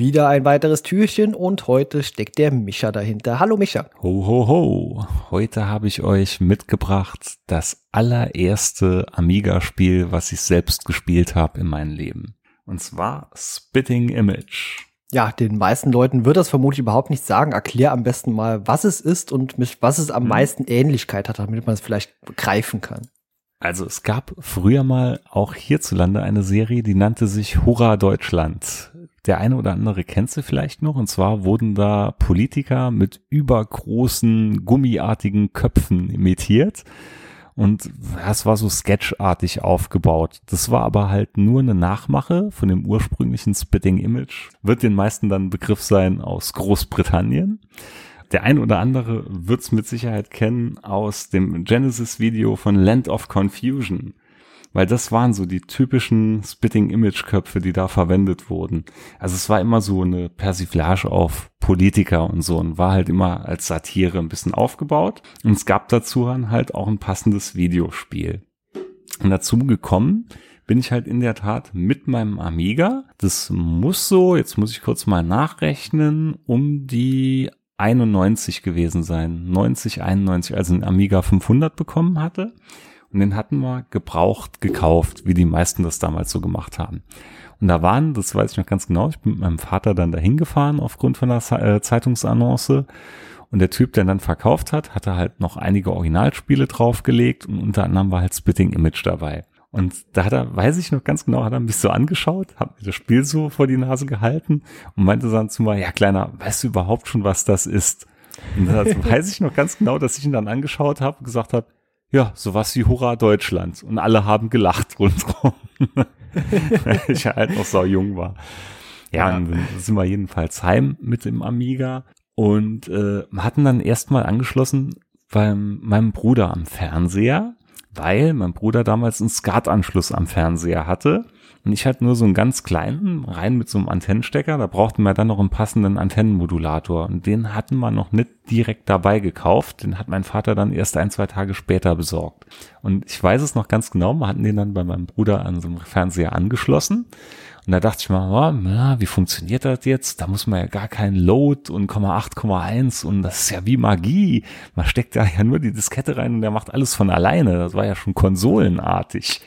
wieder ein weiteres Türchen und heute steckt der Micha dahinter. Hallo Micha. Ho, ho, ho. Heute habe ich euch mitgebracht das allererste Amiga-Spiel, was ich selbst gespielt habe in meinem Leben. Und zwar Spitting Image. Ja, den meisten Leuten wird das vermutlich überhaupt nicht sagen. Erklär am besten mal, was es ist und mit was es am hm. meisten Ähnlichkeit hat, damit man es vielleicht begreifen kann. Also es gab früher mal auch hierzulande eine Serie, die nannte sich Hurra Deutschland. Der eine oder andere kennt sie vielleicht noch. Und zwar wurden da Politiker mit übergroßen, gummiartigen Köpfen imitiert. Und das war so sketchartig aufgebaut. Das war aber halt nur eine Nachmache von dem ursprünglichen Spitting Image. Wird den meisten dann Begriff sein aus Großbritannien. Der ein oder andere wird es mit Sicherheit kennen aus dem Genesis-Video von Land of Confusion. Weil das waren so die typischen Spitting-Image-Köpfe, die da verwendet wurden. Also es war immer so eine Persiflage auf Politiker und so und war halt immer als Satire ein bisschen aufgebaut. Und es gab dazu halt auch ein passendes Videospiel. Und dazu gekommen bin ich halt in der Tat mit meinem Amiga. Das muss so, jetzt muss ich kurz mal nachrechnen, um die 91 gewesen sein. 90, 91, also ein Amiga 500 bekommen hatte. Und den hatten wir gebraucht, gekauft, wie die meisten das damals so gemacht haben. Und da waren, das weiß ich noch ganz genau, ich bin mit meinem Vater dann dahin gefahren aufgrund von der äh, Zeitungsannonce. Und der Typ, der dann verkauft hat, hatte halt noch einige Originalspiele draufgelegt und unter anderem war halt Spitting Image dabei. Und da hat er, weiß ich noch ganz genau, hat er mich so angeschaut, hat mir das Spiel so vor die Nase gehalten und meinte dann zu mir, ja Kleiner, weißt du überhaupt schon, was das ist? Und da weiß ich noch ganz genau, dass ich ihn dann angeschaut habe und gesagt habe, ja, sowas wie Hurra Deutschland. Und alle haben gelacht rundherum. Weil ich halt noch so jung war. Ja, ja. Dann sind wir jedenfalls heim mit dem Amiga und äh, hatten dann erstmal angeschlossen beim meinem Bruder am Fernseher weil mein Bruder damals einen SCART-Anschluss am Fernseher hatte und ich hatte nur so einen ganz kleinen, rein mit so einem Antennenstecker, da brauchten wir dann noch einen passenden Antennenmodulator. Und den hatten wir noch nicht direkt dabei gekauft, den hat mein Vater dann erst ein, zwei Tage später besorgt. Und ich weiß es noch ganz genau, wir hatten den dann bei meinem Bruder an so einem Fernseher angeschlossen und da dachte ich mal, oh, na, wie funktioniert das jetzt? Da muss man ja gar keinen Load und 8,1 und das ist ja wie Magie. Man steckt da ja nur die Diskette rein und der macht alles von alleine. Das war ja schon konsolenartig.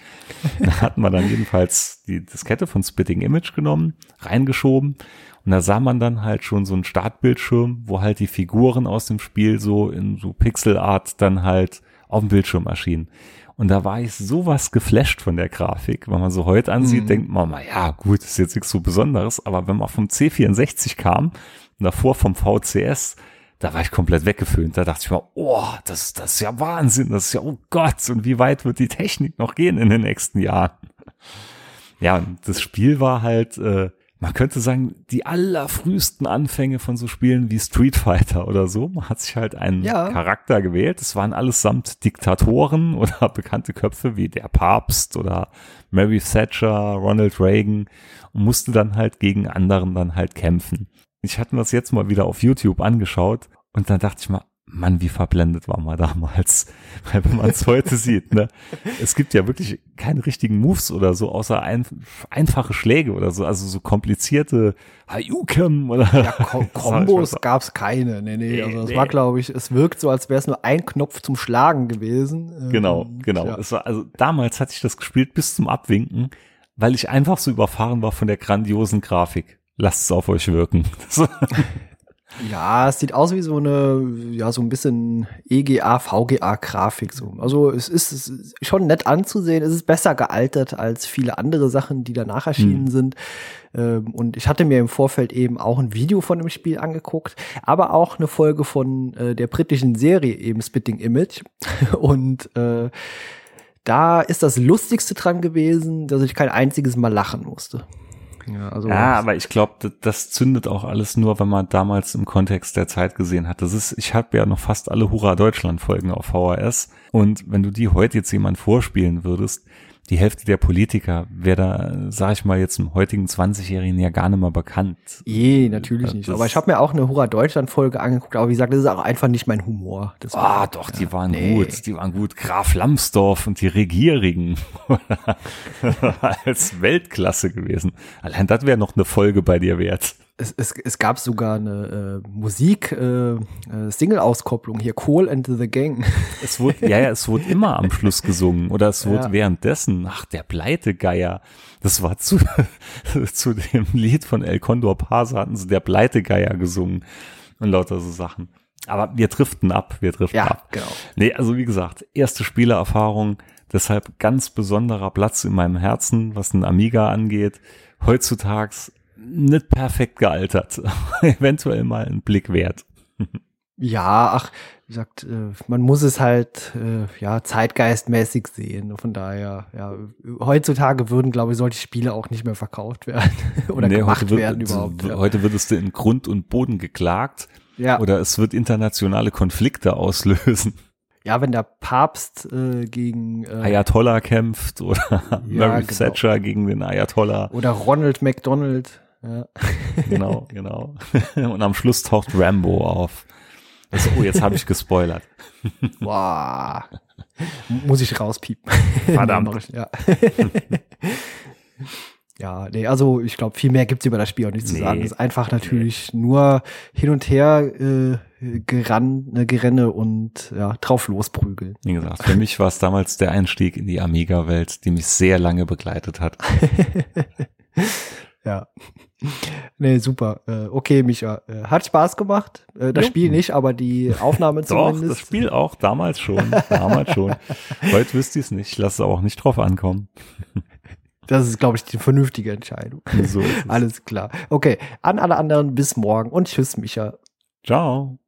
da hat man dann jedenfalls die Diskette von Spitting Image genommen, reingeschoben und da sah man dann halt schon so einen Startbildschirm, wo halt die Figuren aus dem Spiel so in so Pixelart dann halt auf dem Bildschirm erschienen. Und da war ich sowas geflasht von der Grafik. Wenn man so heute ansieht, mhm. denkt man mal, ja gut, ist jetzt nichts so Besonderes. Aber wenn man vom C64 kam und davor vom VCS, da war ich komplett weggeföhnt. Da dachte ich mal, oh, das, das ist ja Wahnsinn. Das ist ja, oh Gott, und wie weit wird die Technik noch gehen in den nächsten Jahren? Ja, und das Spiel war halt, äh, man könnte sagen, die allerfrühesten Anfänge von so Spielen wie Street Fighter oder so. Man hat sich halt einen ja. Charakter gewählt. Es waren allesamt Diktatoren oder bekannte Köpfe wie der Papst oder Mary Thatcher, Ronald Reagan und musste dann halt gegen anderen dann halt kämpfen. Ich hatte mir das jetzt mal wieder auf YouTube angeschaut und dann dachte ich mal, Mann, wie verblendet war man damals. Weil wenn man es heute sieht, ne, es gibt ja wirklich keine richtigen Moves oder so, außer ein, einfache Schläge oder so, also so komplizierte Hayuken oder. Ja, Ko Kombos gab's keine, nee, nee. Also es nee. war, glaube ich, es wirkt so, als wäre es nur ein Knopf zum Schlagen gewesen. Genau, ähm, genau. Ja. War, also damals hatte ich das gespielt bis zum Abwinken, weil ich einfach so überfahren war von der grandiosen Grafik. Lasst es auf euch wirken. Ja, es sieht aus wie so eine, ja, so ein bisschen EGA, VGA-Grafik. So. Also es ist schon nett anzusehen. Es ist besser gealtert als viele andere Sachen, die danach erschienen hm. sind. Ähm, und ich hatte mir im Vorfeld eben auch ein Video von dem Spiel angeguckt, aber auch eine Folge von äh, der britischen Serie, eben Spitting Image. und äh, da ist das Lustigste dran gewesen, dass ich kein einziges Mal lachen musste. Ja, also ja aber ich glaube, das, das, zündet auch alles nur, wenn man damals im Kontext der Zeit gesehen hat. Das ist, ich habe ja noch fast alle Hurra Deutschland Folgen auf VHS und wenn du die heute jetzt jemand vorspielen würdest, die Hälfte der Politiker wäre da, sag ich mal, jetzt im heutigen 20-Jährigen ja gar nicht mehr bekannt. Je, natürlich das nicht. Aber ich habe mir auch eine Hurra Deutschland-Folge angeguckt, aber wie gesagt, das ist auch einfach nicht mein Humor. Ah, doch, ja, die waren nee. gut. Die waren gut. Graf Lambsdorff und die Regierigen als Weltklasse gewesen. Allein das wäre noch eine Folge bei dir wert. Es, es, es gab sogar eine äh, Musik-Single-Auskopplung äh, hier, Cole and the Gang. Es wurde, ja, ja, es wurde immer am Schluss gesungen oder es wurde Ja. währenddessen, ach, der Pleitegeier. Das war zu, zu dem Lied von El Condor Pasa hatten sie der Pleitegeier gesungen und lauter so Sachen. Aber wir driften ab, wir driften Ja, ab. genau. Nee, also wie gesagt, erste Spielererfahrung, deshalb ganz besonderer Platz in meinem Herzen, was ein Amiga angeht. Heutzutage nicht perfekt gealtert, eventuell mal ein Blick wert. Ja, ach, wie gesagt, äh, man muss es halt äh, ja zeitgeistmäßig sehen. Von daher, ja, heutzutage würden, glaube ich, solche Spiele auch nicht mehr verkauft werden oder Nee, gemacht wird, werden überhaupt. Ja. Heute würdest du in Grund und Boden geklagt Ja. oder es wird internationale Konflikte auslösen. ja, wenn der Papst äh, gegen äh, Ayatollah kämpft oder Mary genau. Thatcher gegen den Ayatollah. oder Ronald McDonald. Ja. Genau, genau. Und am Schluss taucht Rambo auf. Also, oh, jetzt habe ich gespoilert. Boah. Muss ich rauspiepen. Verdammt. Nee, ja. ja, nee, also ich glaube, viel mehr gibt's über das Spiel auch nicht zu Nee. sagen. Es ist einfach natürlich nur hin und her äh, gerann, ne, Gerenne und ja, drauf losprügeln. Wie gesagt, für mich war es damals der Einstieg in die Amiga-Welt, die mich sehr lange begleitet hat. Ja. Nee, super. Äh, okay, Micha. Äh, hat Spaß gemacht. Äh, das Jo. Spiel nicht, aber die Aufnahme Doch, zumindest. das Spiel auch, damals schon, damals schon. Heute wüsste ich es nicht, ich lasse es auch nicht drauf ankommen. Das ist, glaube ich, die vernünftige Entscheidung. So ist es. Alles klar. Okay, an alle anderen bis morgen und tschüss, Micha. Ciao.